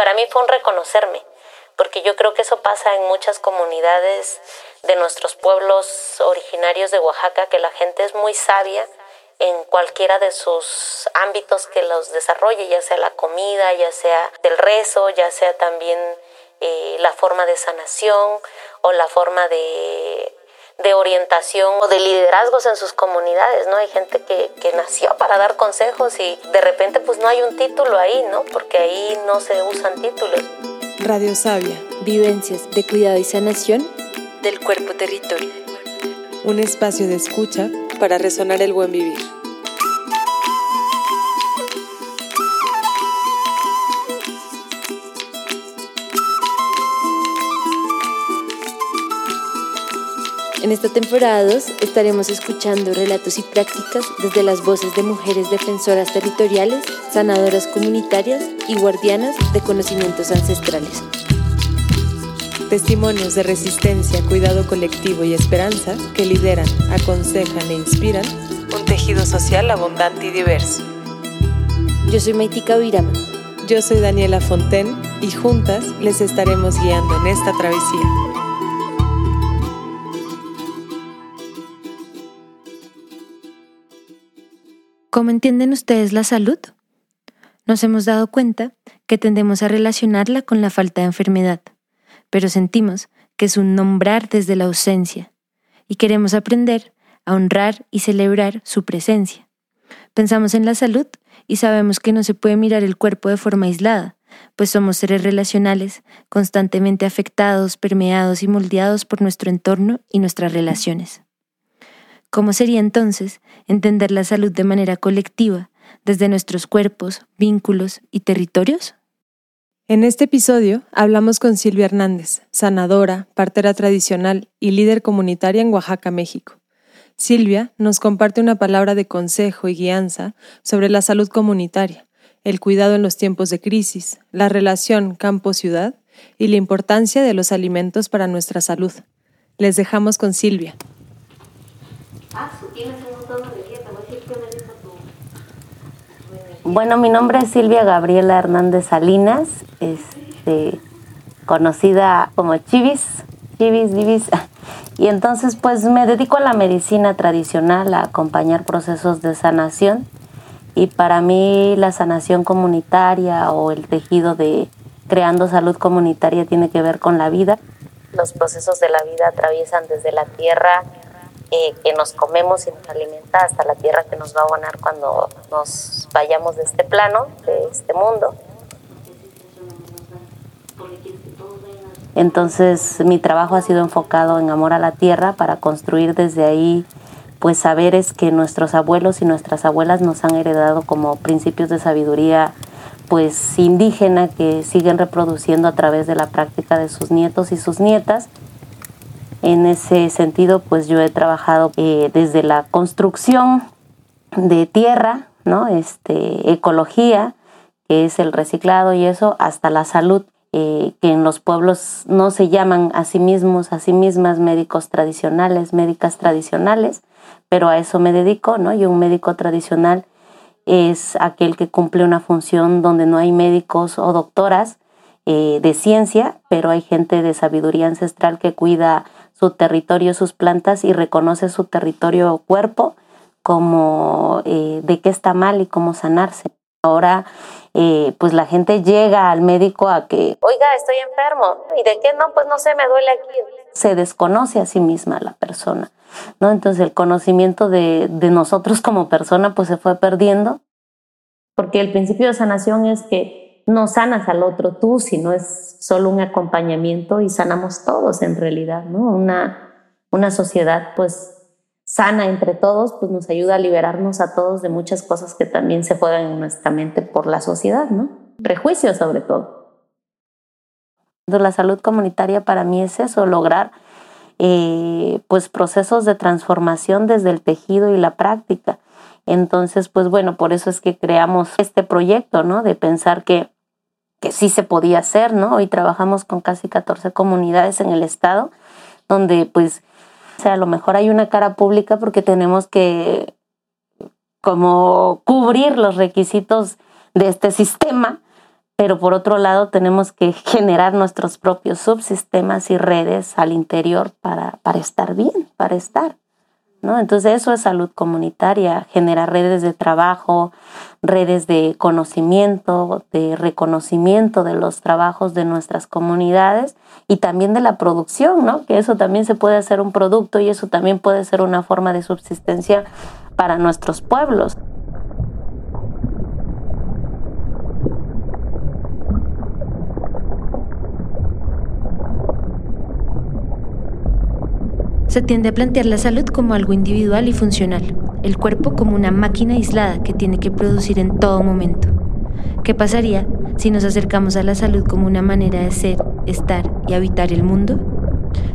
para mí fue un reconocerme, porque yo creo que eso pasa en muchas comunidades de nuestros pueblos originarios de Oaxaca, que la gente es muy sabia en cualquiera de sus ámbitos que los desarrolle, ya sea la comida, ya sea del rezo, ya sea también eh, la forma de sanación o la forma de, de, orientación o de liderazgos en sus comunidades, ¿no? Hay gente que, que, nació para dar consejos y de repente pues no hay un título ahí, ¿no? Porque ahí no se usan títulos. Radio Sabia, vivencias de cuidado y sanación del cuerpo territorio. Un espacio de escucha para resonar el buen vivir. En esta temporada 2 estaremos escuchando relatos y prácticas desde las voces de mujeres defensoras territoriales, sanadoras comunitarias y guardianas de conocimientos ancestrales. Testimonios de resistencia, cuidado colectivo y esperanza que lideran, aconsejan e inspiran un tejido social abundante y diverso. Yo soy Maitika Virama. Yo soy Daniela Fonten y juntas les estaremos guiando en esta travesía. ¿Cómo entienden ustedes la salud? Nos hemos dado cuenta que tendemos a relacionarla con la falta de enfermedad, pero sentimos que es un nombrar desde la ausencia y queremos aprender a honrar y celebrar su presencia. Pensamos en la salud y sabemos que no se puede mirar el cuerpo de forma aislada, pues somos seres relacionales, constantemente afectados, permeados y moldeados por nuestro entorno y nuestras relaciones. ¿Cómo sería entonces entender la salud de manera colectiva, desde nuestros cuerpos, vínculos y territorios? En este episodio hablamos con Silvia Hernández, sanadora, partera tradicional y líder comunitaria en Oaxaca, México. Silvia nos comparte una palabra de consejo y guianza sobre la salud comunitaria, el cuidado en los tiempos de crisis, la relación campo-ciudad y la importancia de los alimentos para nuestra salud. Les dejamos con Silvia. Bueno, mi nombre es Silvia Gabriela Hernández Salinas, este, conocida como Chivis, Chivis, Chivis. Y entonces pues me dedico a la medicina tradicional, a acompañar procesos de sanación. Y para mí la sanación comunitaria o el tejido de creando salud comunitaria tiene que ver con la vida. Los procesos de la vida atraviesan desde la tierra que nos comemos y nos alimenta hasta la tierra que nos va a abonar cuando nos vayamos de este plano, de este mundo. Entonces mi trabajo ha sido enfocado en amor a la tierra para construir desde ahí pues saberes que nuestros abuelos y nuestras abuelas nos han heredado como principios de sabiduría pues indígena que siguen reproduciendo a través de la práctica de sus nietos y sus nietas en ese sentido, pues yo he trabajado eh, desde la construcción de tierra, ¿no? Este, ecología, que es el reciclado y eso, hasta la salud, eh, que en los pueblos no se llaman a sí mismos, a sí mismas médicos tradicionales, médicas tradicionales, pero a eso me dedico, ¿no? Y un médico tradicional es aquel que cumple una función donde no hay médicos o doctoras eh, de ciencia, pero hay gente de sabiduría ancestral que cuida su territorio, sus plantas y reconoce su territorio o cuerpo como eh, de qué está mal y cómo sanarse. Ahora, eh, pues la gente llega al médico a que, oiga, estoy enfermo. ¿Y de qué no? Pues no sé, me duele aquí. Se desconoce a sí misma la persona, ¿no? Entonces el conocimiento de, de nosotros como persona pues se fue perdiendo. Porque el principio de sanación es que no sanas al otro tú, sino es solo un acompañamiento y sanamos todos en realidad, ¿no? Una, una sociedad pues sana entre todos, pues nos ayuda a liberarnos a todos de muchas cosas que también se juegan en nuestra mente por la sociedad, ¿no? Prejuicios sobre todo. La salud comunitaria para mí es eso, lograr eh, pues procesos de transformación desde el tejido y la práctica. Entonces, pues bueno, por eso es que creamos este proyecto, ¿no? De pensar que que sí se podía hacer, ¿no? Hoy trabajamos con casi 14 comunidades en el estado, donde pues, o sea, a lo mejor hay una cara pública porque tenemos que como cubrir los requisitos de este sistema, pero por otro lado tenemos que generar nuestros propios subsistemas y redes al interior para, para estar bien, para estar. ¿No? Entonces eso es salud comunitaria, generar redes de trabajo, redes de conocimiento, de reconocimiento de los trabajos de nuestras comunidades y también de la producción, ¿no? que eso también se puede hacer un producto y eso también puede ser una forma de subsistencia para nuestros pueblos. Se tiende a plantear la salud como algo individual y funcional, el cuerpo como una máquina aislada que tiene que producir en todo momento. ¿Qué pasaría si nos acercamos a la salud como una manera de ser, estar y habitar el mundo?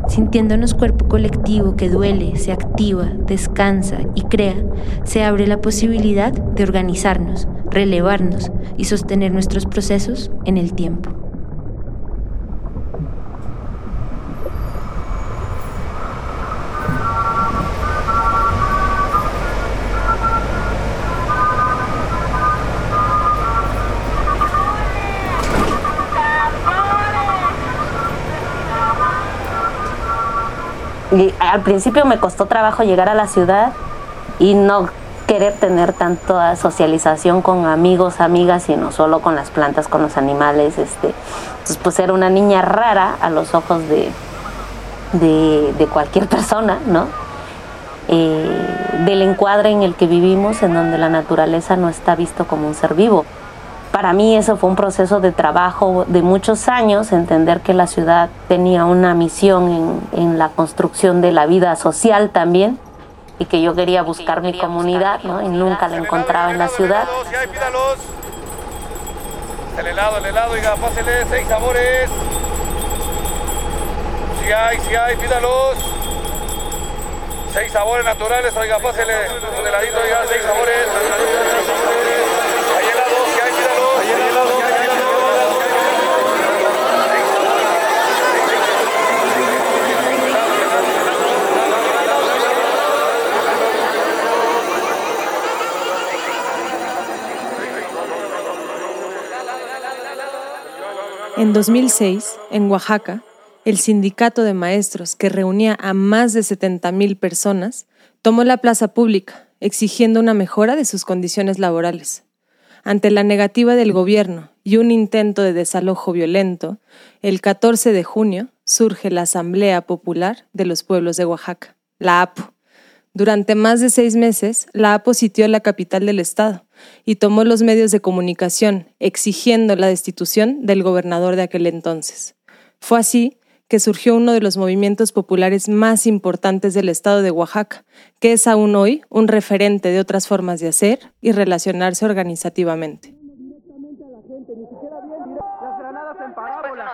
Sintiéndonos cuerpo colectivo que duele, se activa, descansa y crea, se abre la posibilidad de organizarnos, relevarnos y sostener nuestros procesos en el tiempo. Al principio me costó trabajo llegar a la ciudad y no querer tener tanta socialización con amigos, amigas, sino solo con las plantas, con los animales. Este. Entonces, pues era una niña rara a los ojos de, de, cualquier persona, ¿no? Eh, del encuadre en el que vivimos, en donde la naturaleza no está visto como un ser vivo para mí eso fue un proceso de trabajo de muchos años, entender que la ciudad tenía una misión en, la construcción de la vida social también y que yo quería buscar mi comunidad ¿no? y nunca la encontraba en la ciudad. El helado, el helado, oiga, pásele seis sabores. Si hay, si hay, pídalos. Seis sabores naturales, oiga, pásele un heladito, oiga, seis sabores. En 2006, en Oaxaca, el sindicato de maestros, que reunía a más de 70.000 personas, tomó la plaza pública, exigiendo una mejora de sus condiciones laborales. Ante la negativa del gobierno y un intento de desalojo violento, el 14 de junio surge la Asamblea Popular de los Pueblos de Oaxaca, la APO. Durante más de seis meses, la APO sitió la capital del estado, y tomó los medios de comunicación, exigiendo la destitución del gobernador de aquel entonces. Fue así que surgió uno de los movimientos populares más importantes del estado de Oaxaca, que es aún hoy un referente de otras formas de hacer y relacionarse organizativamente.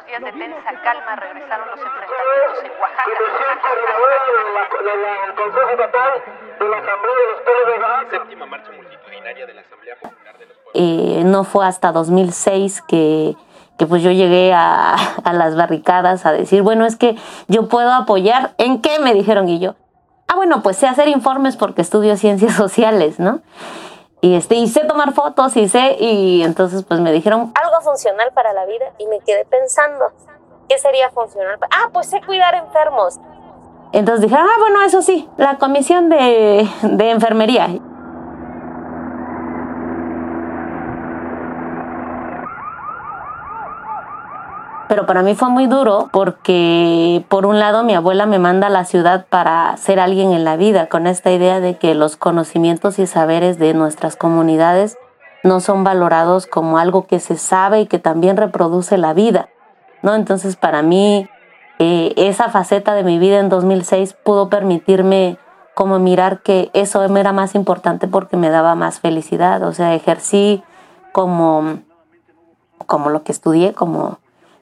Días de tensa calma regresaron los enfrentamientos en Oaxaca. Séptima marcha multitudinaria de la Asamblea Popular de los Pueblos. no fue hasta 2006 que que pues yo llegué a, a, las barricadas a decir, bueno, es que yo puedo apoyar, ¿en qué? Me dijeron y yo, ah, bueno, pues sé hacer informes porque estudio ciencias sociales, ¿no? Y, este, y sé tomar fotos y sé, y entonces pues me dijeron algo funcional para la vida y me quedé pensando, ¿qué sería funcional? Ah, pues sé cuidar enfermos. Entonces dije, ah, bueno, eso sí, la comisión de, de enfermería. pero para mí fue muy duro porque por un lado mi abuela me manda a la ciudad para ser alguien en la vida con esta idea de que los conocimientos y saberes de nuestras comunidades no son valorados como algo que se sabe y que también reproduce la vida, ¿no? Entonces para mí eh, esa faceta de mi vida en 2006 pudo permitirme como mirar que eso era más importante porque me daba más felicidad, o sea, ejercí como, como lo que estudié, como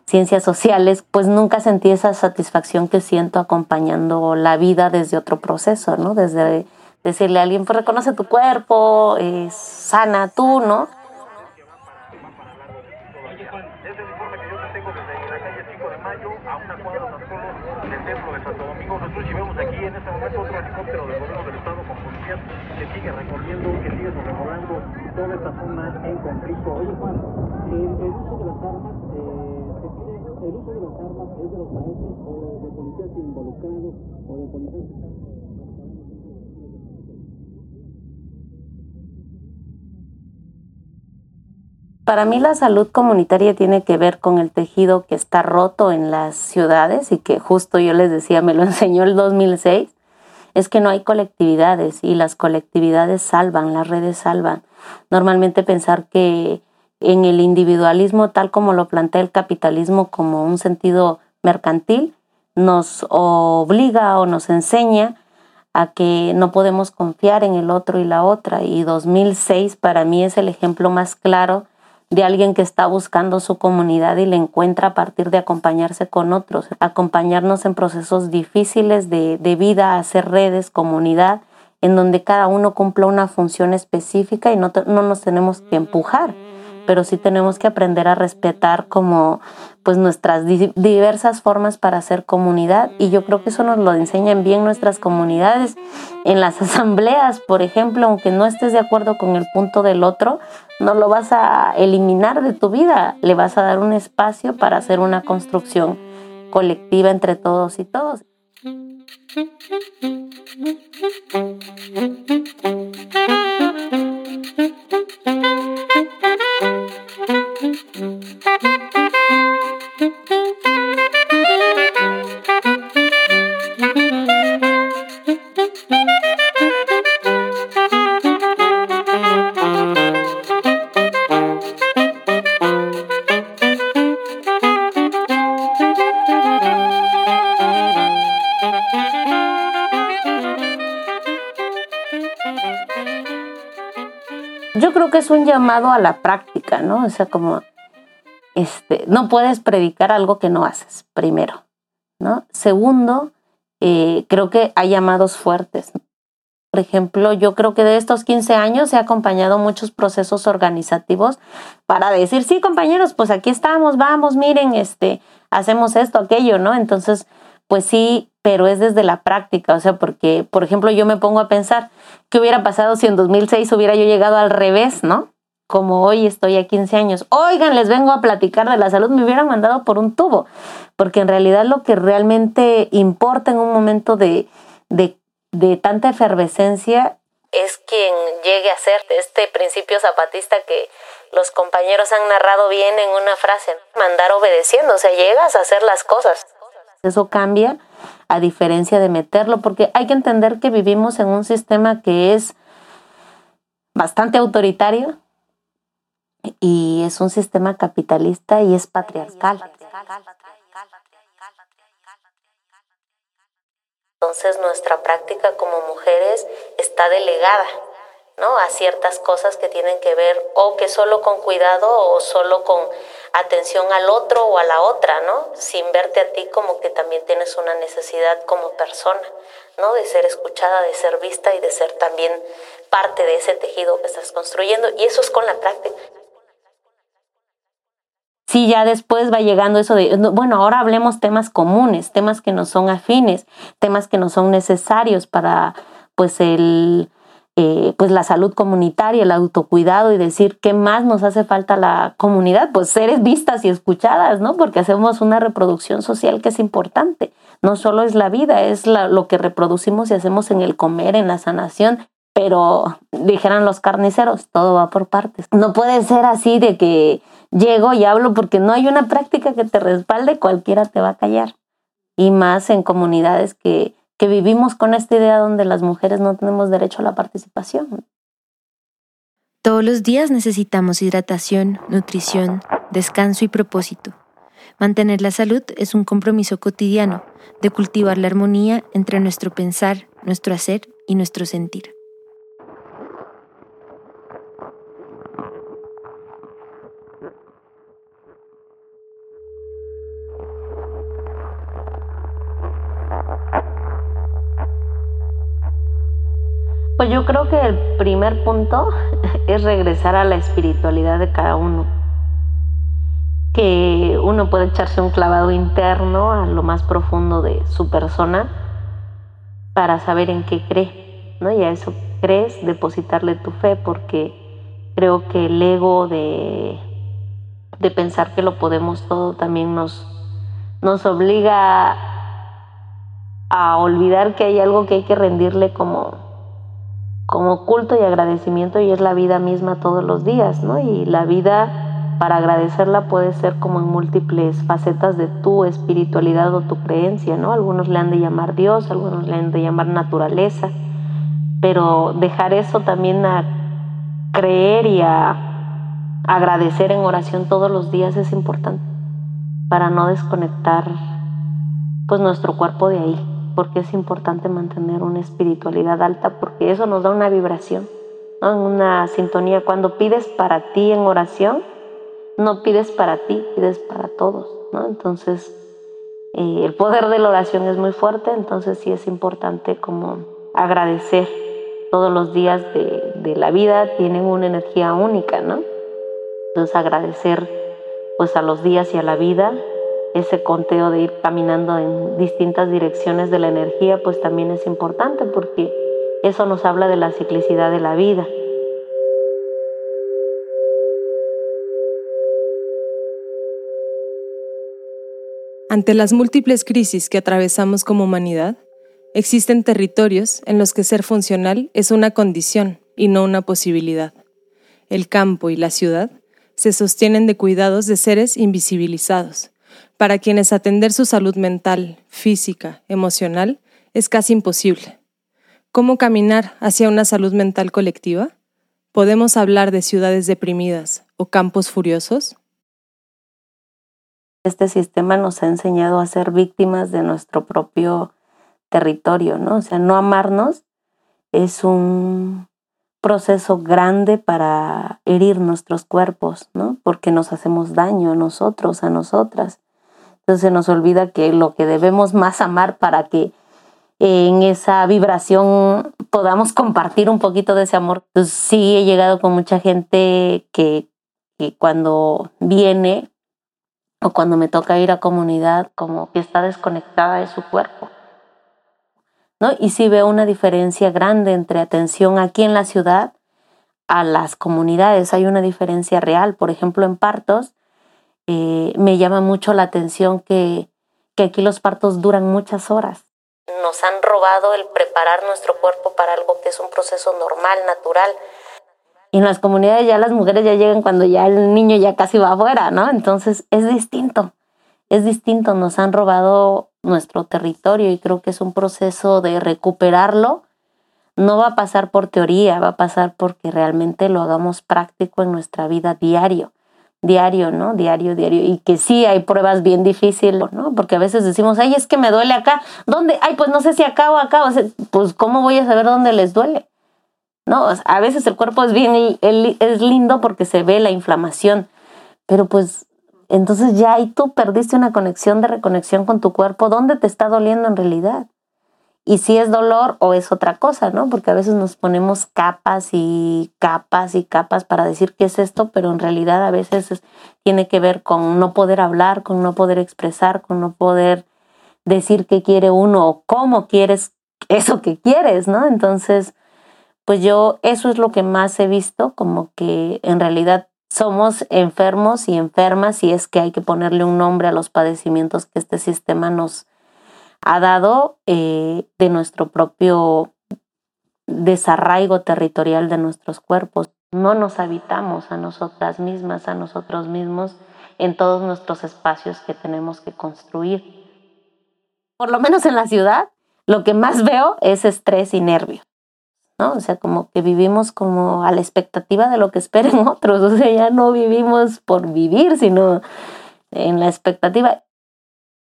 ciencias sociales, pues nunca sentí esa satisfacción que siento acompañando la vida desde otro proceso, ¿no? Desde decirle a alguien, pues reconoce tu cuerpo, es sana tú, ¿no? que yo te tengo desde la calle 5 de Mayo a una cuadra tan solo del templo de Santo Domingo Jesús y vemos aquí en momento otro helicóptero del gobierno del estado con policías que sigue recorriendo, que sigue sobrevolando toda esta zona en conflicto. Oye Juan, el, el uso de las armas, eh, se pide, el uso de las armas es de los maestros o de policías involucrados o de policías Para mí la salud comunitaria tiene que ver con el tejido que está roto en las ciudades y que justo yo les decía, me lo enseñó el 2006, es que no hay colectividades y las colectividades salvan, las redes salvan. Normalmente pensar que en el individualismo tal como lo plantea el capitalismo como un sentido mercantil nos obliga o nos enseña a que no podemos confiar en el otro y la otra. Y 2006 para mí es el ejemplo más claro de alguien que está buscando su comunidad y le encuentra a partir de acompañarse con otros, acompañarnos en procesos difíciles de, de vida, hacer redes, comunidad, en donde cada uno cumpla una función específica y no, no nos tenemos que empujar pero sí tenemos que aprender a respetar como pues nuestras diversas formas para hacer comunidad. Y yo creo que eso nos lo enseñan bien nuestras comunidades en las asambleas, por ejemplo, aunque no estés de acuerdo con el punto del otro, no lo vas a eliminar de tu vida, le vas a dar un espacio para hacer una construcción colectiva entre todos y todos. Yo creo que es un llamado a la práctica, ¿no? O sea, como este, no puedes predicar algo que no haces, primero, ¿no? Segundo, eh, creo que hay llamados fuertes. Por ejemplo, yo creo que de estos 15 años he acompañado muchos procesos organizativos para decir, sí, compañeros, pues aquí estamos, vamos, miren, este, hacemos esto, aquello, ¿no? Entonces, pues sí, pero es desde la práctica, o sea, porque, por ejemplo, yo me pongo a pensar, ¿qué hubiera pasado si en 2006 hubiera yo llegado al revés, ¿no? Como hoy estoy a 15 años. Oigan, les vengo a platicar de la salud, me hubieran mandado por un tubo, porque en realidad lo que realmente importa en un momento de, de, tanta efervescencia es quien llegue a ser este principio zapatista que los compañeros han narrado bien en una frase, mandar obedeciendo, o sea, llegas a hacer las cosas. Eso cambia a diferencia de meterlo, porque hay que entender que vivimos en un sistema que es bastante autoritario y es un sistema capitalista y es patriarcal. Entonces nuestra práctica como mujeres está delegada ¿no? a ciertas cosas que tienen que ver o que solo con cuidado o solo con atención al otro o a la otra, ¿no? Sin verte a ti como que también tienes una necesidad como persona, ¿no? De ser escuchada, de ser vista y de ser también parte de ese tejido que estás construyendo. Y eso es con la práctica. Sí, ya después va llegando eso de, bueno, ahora hablemos temas comunes, temas que no son afines, temas que no son necesarios para, pues, el, eh, pues la salud comunitaria, el autocuidado y decir qué más nos hace falta a la comunidad, pues seres vistas y escuchadas, ¿no? Porque hacemos una reproducción social que es importante. No solo es la vida, es lo que reproducimos y hacemos en el comer, en la sanación. Pero dijeran los carniceros, todo va por partes. No puede ser así de que llego y hablo porque no hay una práctica que te respalde, cualquiera te va a callar. Y más en comunidades que, que vivimos con esta idea donde las mujeres no tenemos derecho a la participación. Todos los días necesitamos hidratación, nutrición, descanso y propósito. Mantener la salud es un compromiso cotidiano de cultivar la armonía entre nuestro pensar, nuestro hacer y nuestro sentir. Yo creo que el primer punto es regresar a la espiritualidad de cada uno. que uno puede echarse un clavado interno a lo más profundo de su persona para saber en qué cree, ¿no? Y a eso crees, depositarle tu fe, porque creo que el ego de, de pensar que lo podemos todo también nos, nos obliga a olvidar que hay algo que hay que rendirle como, como culto y agradecimiento y es la vida misma todos los días, ¿no? Y la vida para agradecerla puede ser como en múltiples facetas de tu espiritualidad o tu creencia, ¿no? Algunos le han de llamar Dios, algunos le han de llamar naturaleza, pero dejar eso también a creer y a agradecer en oración todos los días es importante para no desconectar pues nuestro cuerpo de ahí, porque es importante mantener una espiritualidad alta porque eso nos da una vibración, ¿no? una sintonía. Cuando pides para ti en oración, no pides para ti, pides para todos, ¿no? Entonces, eh, el poder de la oración es muy fuerte, entonces sí es importante como agradecer todos los días de, de la vida, tienen una energía única, ¿no? Entonces agradecer pues a los días y a la vida, ese conteo de ir caminando en distintas direcciones de la energía, pues también es importante porque eso nos habla de la ciclicidad de la vida. Ante las múltiples crisis que atravesamos como humanidad, existen territorios en los que ser funcional es una condición y no una posibilidad. El campo y la ciudad se sostienen de cuidados de seres invisibilizados, para quienes atender su salud mental, física, emocional es casi imposible. ¿Cómo caminar hacia una salud mental colectiva? ¿Podemos hablar de ciudades deprimidas o campos furiosos? este sistema nos ha enseñado a ser víctimas de nuestro propio territorio, ¿no? O sea, no amarnos es un proceso grande para herir nuestros cuerpos, ¿no? Porque nos hacemos daño a nosotros, a nosotras. Entonces se nos olvida que lo que debemos más amar para que en esa vibración podamos compartir un poquito de ese amor. Entonces sí he llegado con mucha gente que, que cuando viene o cuando me toca ir a comunidad, como que está desconectada de su cuerpo. ¿No? Y sí veo una diferencia grande entre atención aquí en la ciudad a las comunidades. Hay una diferencia real. Por ejemplo, en partos, eh, me llama mucho la atención que, que aquí los partos duran muchas horas. Nos han robado el preparar nuestro cuerpo para algo que es un proceso normal, natural y en las comunidades ya las mujeres ya llegan cuando ya el niño ya casi va afuera, ¿no? Entonces es distinto, es distinto, nos han robado nuestro territorio y creo que es un proceso de recuperarlo. No va a pasar por teoría, va a pasar porque realmente lo hagamos práctico en nuestra vida diario, diario, ¿no? Diario, diario. Y que sí hay pruebas bien difíciles, ¿no? Porque a veces decimos, ay, es que me duele acá. ¿Dónde? Ay, pues no sé si acá o acá. O sea, pues, ¿cómo voy a saber dónde les duele? ¿no? A veces el cuerpo es bien, es lindo porque se ve la inflamación, pero pues entonces ya ahí tú perdiste una conexión de reconexión con tu cuerpo, ¿dónde te está doliendo en realidad? Y si es dolor o es otra cosa, ¿no? Porque a veces nos ponemos capas y capas y capas para decir qué es esto, pero en realidad a veces tiene que ver con no poder hablar, con no poder expresar, con no poder decir qué quiere uno o cómo quieres eso que quieres, ¿no? Entonces, pues yo eso es lo que más he visto, como que en realidad somos enfermos y enfermas y es que hay que ponerle un nombre a los padecimientos que este sistema nos ha dado eh, de nuestro propio desarraigo territorial de nuestros cuerpos. No nos habitamos a nosotras mismas, a nosotros mismos en todos nuestros espacios que tenemos que construir. Por lo menos en la ciudad, lo que más veo es estrés y nervios. ¿No? O sea, como que vivimos como a la expectativa de lo que esperen otros, o sea, ya no vivimos por vivir, sino en la expectativa.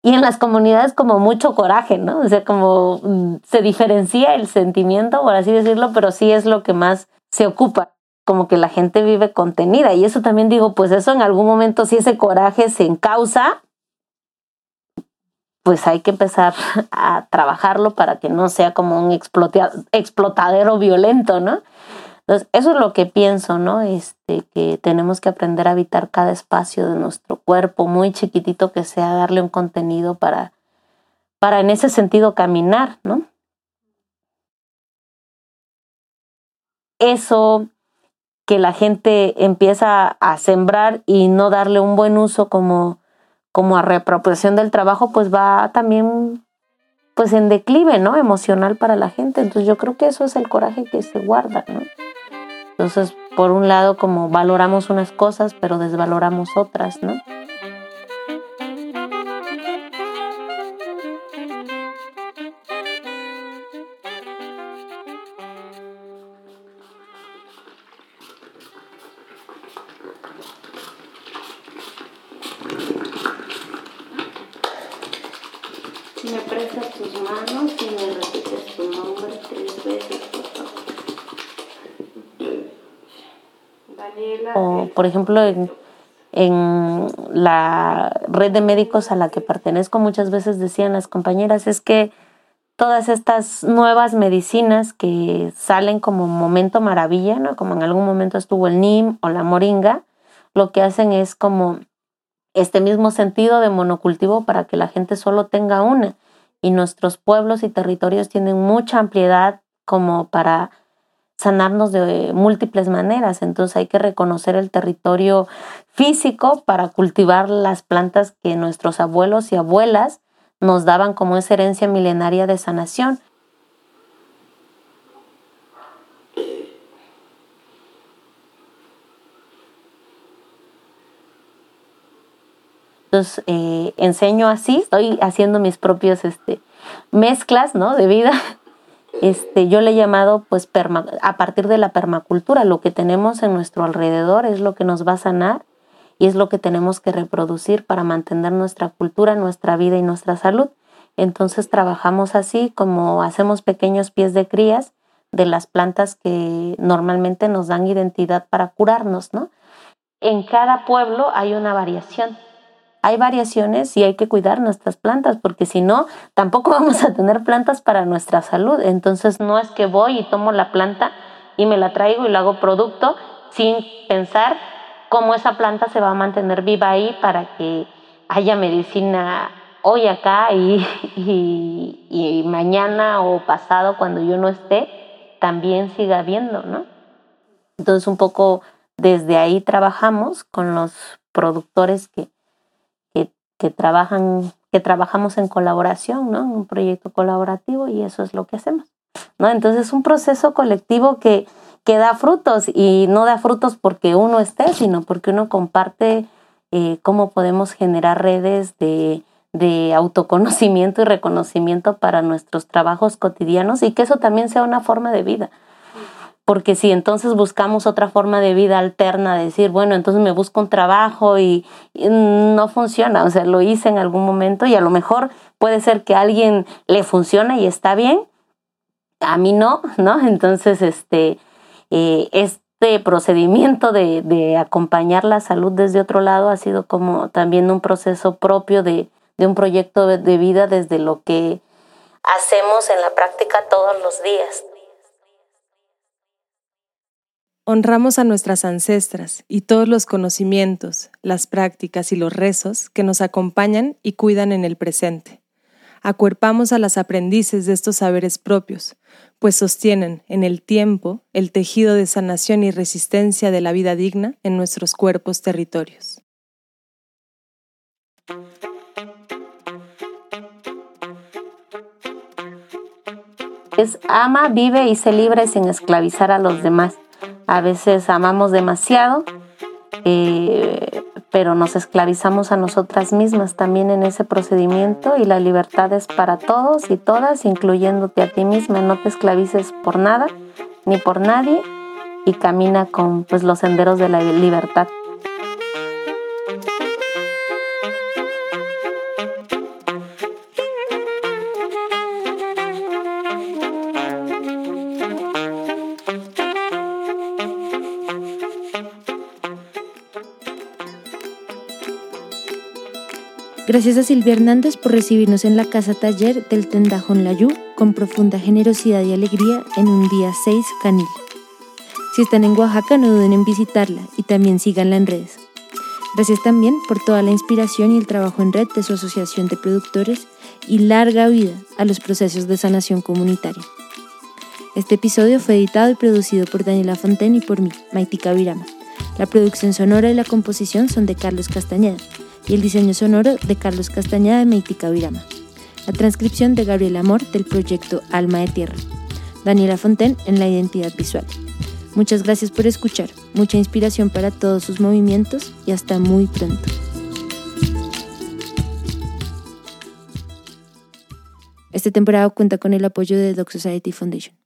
Y en las comunidades como mucho coraje, ¿no? O sea, como mm, se diferencia el sentimiento, por así decirlo, pero sí es lo que más se ocupa, como que la gente vive contenida. Y eso también digo, pues eso en algún momento, si ese coraje se encausa, pues hay que empezar a trabajarlo para que no sea como un explotadero violento, ¿no? Entonces, eso es lo que pienso, ¿no? Este, que tenemos que aprender a habitar cada espacio de nuestro cuerpo, muy chiquitito que sea, darle un contenido para, para en ese sentido caminar, ¿no? Eso que la gente empieza a sembrar y no darle un buen uso como, como a reapropiación del trabajo, pues va también pues en declive, ¿no? Emocional para la gente. Entonces yo creo que eso es el coraje que se guarda, ¿no? Entonces, por un lado, como valoramos unas cosas, pero desvaloramos otras, ¿no? O, por ejemplo, en, la red de médicos a la que pertenezco, muchas veces decían las compañeras, es que todas estas nuevas medicinas que salen como momento maravilla, ¿no? Como en algún momento estuvo el NIM o la moringa, lo que hacen es como este mismo sentido de monocultivo para que la gente solo tenga una. Y nuestros pueblos y territorios tienen mucha ampliedad como para sanarnos de múltiples maneras. Entonces hay que reconocer el territorio físico para cultivar las plantas que nuestros abuelos y abuelas nos daban como esa herencia milenaria de sanación. Entonces eh, enseño así, estoy haciendo mis propios este, mezclas ¿no? de vida este, yo le he llamado pues a partir de la permacultura, lo que tenemos en nuestro alrededor es lo que nos va a sanar y es lo que tenemos que reproducir para mantener nuestra cultura, nuestra vida y nuestra salud. Entonces trabajamos así como hacemos pequeños pies de crías de las plantas que normalmente nos dan identidad para curarnos, ¿no? En cada pueblo hay una variación hay variaciones y hay que cuidar nuestras plantas, porque si no, tampoco vamos a tener plantas para nuestra salud. Entonces no es que voy y tomo la planta y me la traigo y la hago producto sin pensar cómo esa planta se va a mantener viva ahí para que haya medicina hoy acá y, y, mañana o pasado cuando yo no esté, también siga habiendo, ¿no? Entonces un poco desde ahí trabajamos con los productores que, que trabajan, que trabajamos en colaboración, ¿no? Un proyecto colaborativo y eso es lo que hacemos, ¿no? Entonces es un proceso colectivo que, que da frutos y no da frutos porque uno esté, sino porque uno comparte eh, cómo podemos generar redes de, de autoconocimiento y reconocimiento para nuestros trabajos cotidianos y que eso también sea una forma de vida porque si entonces buscamos otra forma de vida alterna, decir, bueno, entonces me busco un trabajo y, no funciona, o sea, lo hice en algún momento y a lo mejor puede ser que a alguien le funcione y está bien, a mí no, ¿no? Entonces, este, eh, este procedimiento de, de, acompañar la salud desde otro lado ha sido como también un proceso propio de, de un proyecto de vida desde lo que hacemos en la práctica todos los días. Honramos a nuestras ancestras y todos los conocimientos, las prácticas y los rezos que nos acompañan y cuidan en el presente. Acuerpamos a las aprendices de estos saberes propios, pues sostienen en el tiempo el tejido de sanación y resistencia de la vida digna en nuestros cuerpos territorios. Es ama, vive y se libre sin esclavizar a los demás a veces amamos demasiado, eh, pero nos esclavizamos a nosotras mismas también en ese procedimiento y la libertad es para todos y todas, incluyéndote a ti misma. No te esclavices por nada ni por nadie y camina con pues, los senderos de la libertad. Gracias a Silvia Hernández por recibirnos en la casa taller del Tendajón Layú con profunda generosidad y alegría en un día 6 canil. Si están en Oaxaca, no duden en visitarla y también síganla en redes. Gracias también por toda la inspiración y el trabajo en red de su asociación de productores y larga vida a los procesos de sanación comunitaria. Este episodio fue editado y producido por Daniela Fontaine y por mí, Maitika Virama. La producción sonora y la composición son de Carlos Castañeda y el diseño sonoro de Carlos Castañeda y Maitika Virama. La transcripción de Gabriel Amor del proyecto Alma de Tierra. Daniela Fontaine en la identidad visual. Muchas gracias por escuchar, mucha inspiración para todos sus movimientos y hasta muy pronto. Este temporada cuenta con el apoyo de Doc Society Foundation.